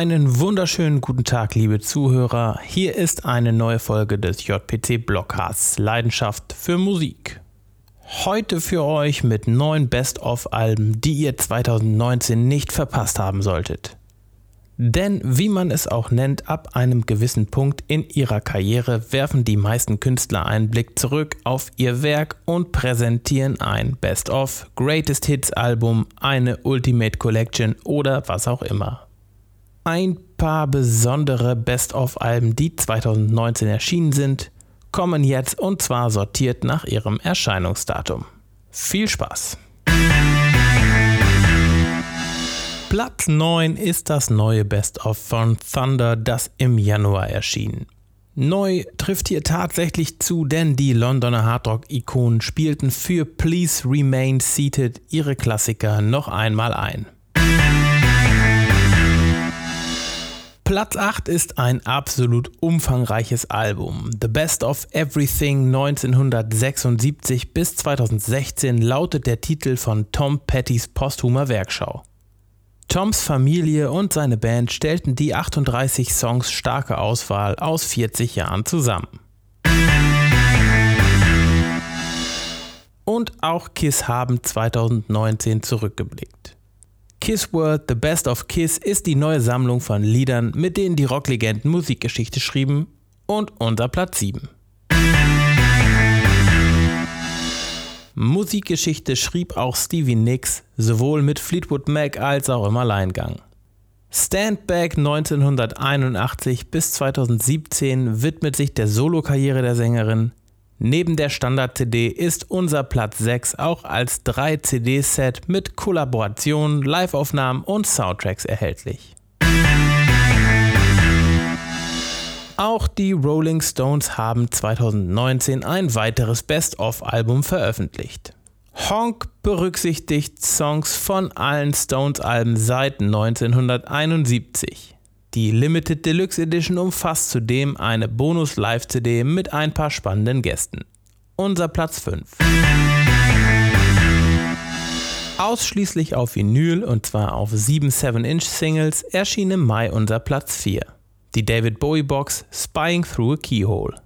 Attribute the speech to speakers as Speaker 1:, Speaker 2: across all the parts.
Speaker 1: Einen wunderschönen guten Tag, liebe Zuhörer. Hier ist eine neue Folge des JPC Blockcasts Leidenschaft für Musik. Heute für euch mit neun Best-of-Alben, die ihr 2019 nicht verpasst haben solltet. Denn wie man es auch nennt, ab einem gewissen Punkt in ihrer Karriere werfen die meisten Künstler einen Blick zurück auf ihr Werk und präsentieren ein Best-of, Greatest Hits Album, eine Ultimate Collection oder was auch immer ein paar besondere Best-of-Alben, die 2019 erschienen sind, kommen jetzt und zwar sortiert nach ihrem Erscheinungsdatum. Viel Spaß! Platz 9 ist das neue Best-of von Thunder, das im Januar erschien. Neu trifft hier tatsächlich zu, denn die Londoner Hardrock-Ikonen spielten für Please Remain Seated ihre Klassiker noch einmal ein. Platz 8 ist ein absolut umfangreiches Album. The Best of Everything 1976 bis 2016 lautet der Titel von Tom Pettys posthumer Werkschau. Toms Familie und seine Band stellten die 38 Songs starke Auswahl aus 40 Jahren zusammen. Und auch Kiss haben 2019 zurückgeblickt. Kiss World The Best of Kiss ist die neue Sammlung von Liedern, mit denen die Rocklegenden Musikgeschichte schrieben und unser Platz 7. Musikgeschichte schrieb auch Stevie Nicks, sowohl mit Fleetwood Mac als auch im Alleingang. Stand Back 1981 bis 2017 widmet sich der Solokarriere der Sängerin, Neben der Standard-CD ist unser Platz 6 auch als 3-CD-Set mit Kollaborationen, Live-Aufnahmen und Soundtracks erhältlich. Auch die Rolling Stones haben 2019 ein weiteres Best-of-Album veröffentlicht. Honk berücksichtigt Songs von allen Stones-Alben seit 1971. Die Limited Deluxe Edition umfasst zudem eine Bonus-Live-CD mit ein paar spannenden Gästen. Unser Platz 5. Ausschließlich auf Vinyl und zwar auf 7 7-Inch-Singles erschien im Mai unser Platz 4. Die David Bowie Box Spying Through a Keyhole.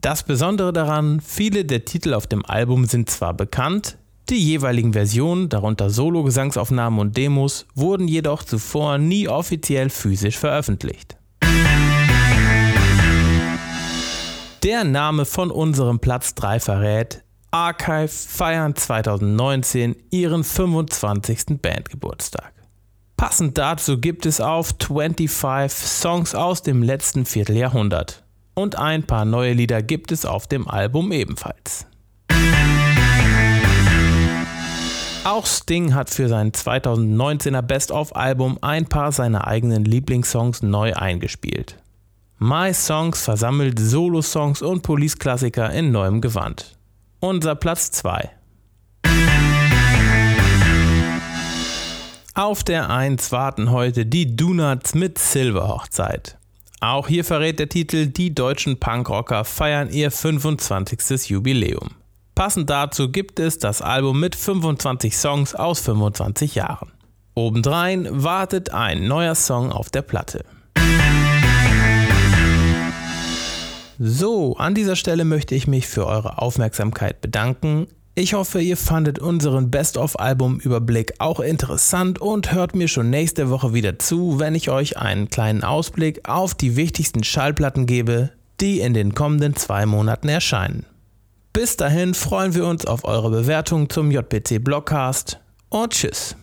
Speaker 1: Das Besondere daran, viele der Titel auf dem Album sind zwar bekannt, die jeweiligen Versionen, darunter Solo-Gesangsaufnahmen und Demos, wurden jedoch zuvor nie offiziell physisch veröffentlicht. Der Name von unserem Platz 3 verrät, Archive feiern 2019 ihren 25. Bandgeburtstag. Passend dazu gibt es auf 25 Songs aus dem letzten Vierteljahrhundert. Und ein paar neue Lieder gibt es auf dem Album ebenfalls. Auch Sting hat für sein 2019er Best-of-Album ein paar seiner eigenen Lieblingssongs neu eingespielt. My Songs versammelt Solo-Songs und Police-Klassiker in neuem Gewand. Unser Platz 2. Auf der 1 warten heute die Donuts mit Silberhochzeit. Auch hier verrät der Titel, die deutschen Punkrocker feiern ihr 25. Jubiläum. Passend dazu gibt es das Album mit 25 Songs aus 25 Jahren. Obendrein wartet ein neuer Song auf der Platte. So, an dieser Stelle möchte ich mich für eure Aufmerksamkeit bedanken. Ich hoffe, ihr fandet unseren Best-of-Album-Überblick auch interessant und hört mir schon nächste Woche wieder zu, wenn ich euch einen kleinen Ausblick auf die wichtigsten Schallplatten gebe, die in den kommenden zwei Monaten erscheinen. Bis dahin freuen wir uns auf eure Bewertung zum JPC Blockcast und tschüss.